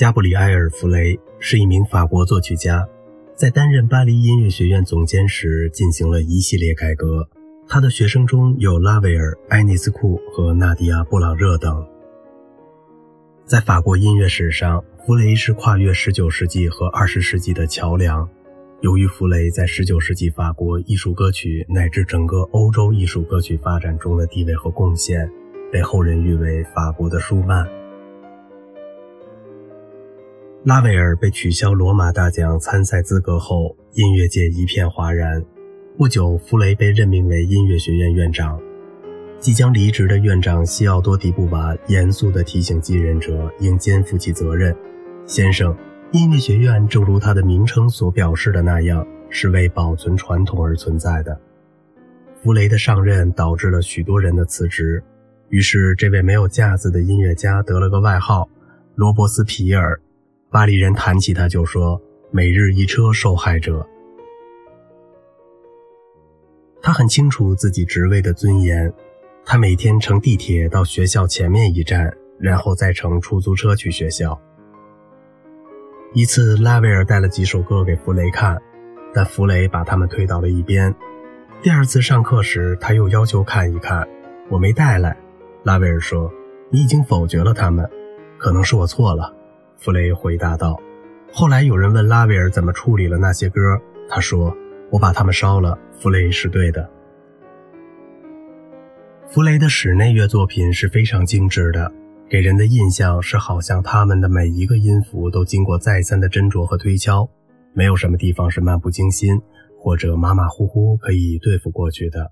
加布里埃尔·弗雷是一名法国作曲家，在担任巴黎音乐学院总监时进行了一系列改革。他的学生中有拉威尔、埃尼斯库和纳迪亚·布朗热等。在法国音乐史上，弗雷是跨越19世纪和20世纪的桥梁。由于弗雷在19世纪法国艺术歌曲乃至整个欧洲艺术歌曲发展中的地位和贡献，被后人誉为法国的舒曼。拉威尔被取消罗马大奖参赛资格后，音乐界一片哗然。不久，弗雷被任命为音乐学院院长。即将离职的院长西奥多·迪布瓦严肃地提醒继任者应肩负起责任：“先生，音乐学院正如它的名称所表示的那样，是为保存传统而存在的。”弗雷的上任导致了许多人的辞职，于是这位没有架子的音乐家得了个外号——罗伯斯皮尔。巴黎人谈起他就说：“每日一车受害者。”他很清楚自己职位的尊严，他每天乘地铁到学校前面一站，然后再乘出租车去学校。一次，拉威尔带了几首歌给弗雷看，但弗雷把他们推到了一边。第二次上课时，他又要求看一看，我没带来。拉威尔说：“你已经否决了他们，可能是我错了。”弗雷回答道。后来有人问拉威尔怎么处理了那些歌，他说：“我把它们烧了。”弗雷是对的。弗雷的室内乐作品是非常精致的，给人的印象是好像他们的每一个音符都经过再三的斟酌和推敲，没有什么地方是漫不经心或者马马虎虎可以对付过去的。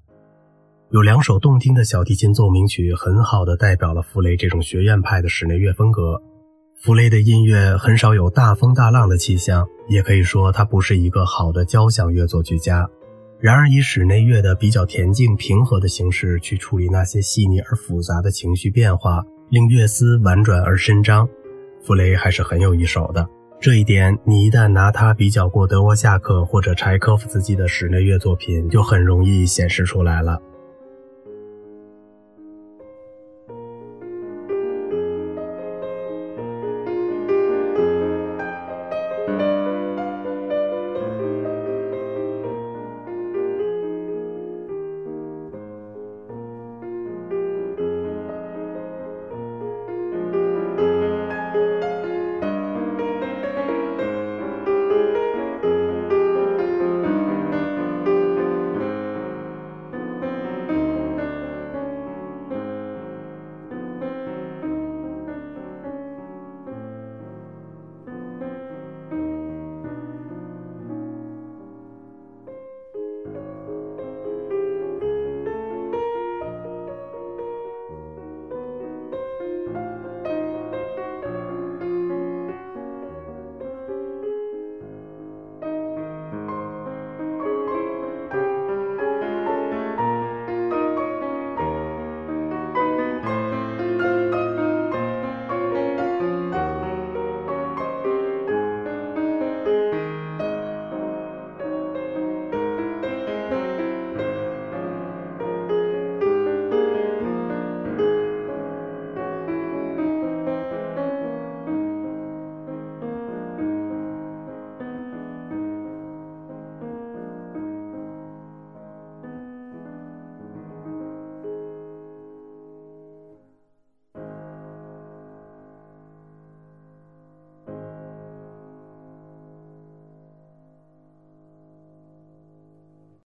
有两首动听的小提琴奏鸣曲，很好的代表了弗雷这种学院派的室内乐风格。弗雷的音乐很少有大风大浪的气象，也可以说他不是一个好的交响乐作曲家。然而，以室内乐的比较恬静平和的形式去处理那些细腻而复杂的情绪变化，令乐思婉转而伸张，弗雷还是很有一手的。这一点，你一旦拿他比较过德沃夏克或者柴科夫斯基的室内乐作品，就很容易显示出来了。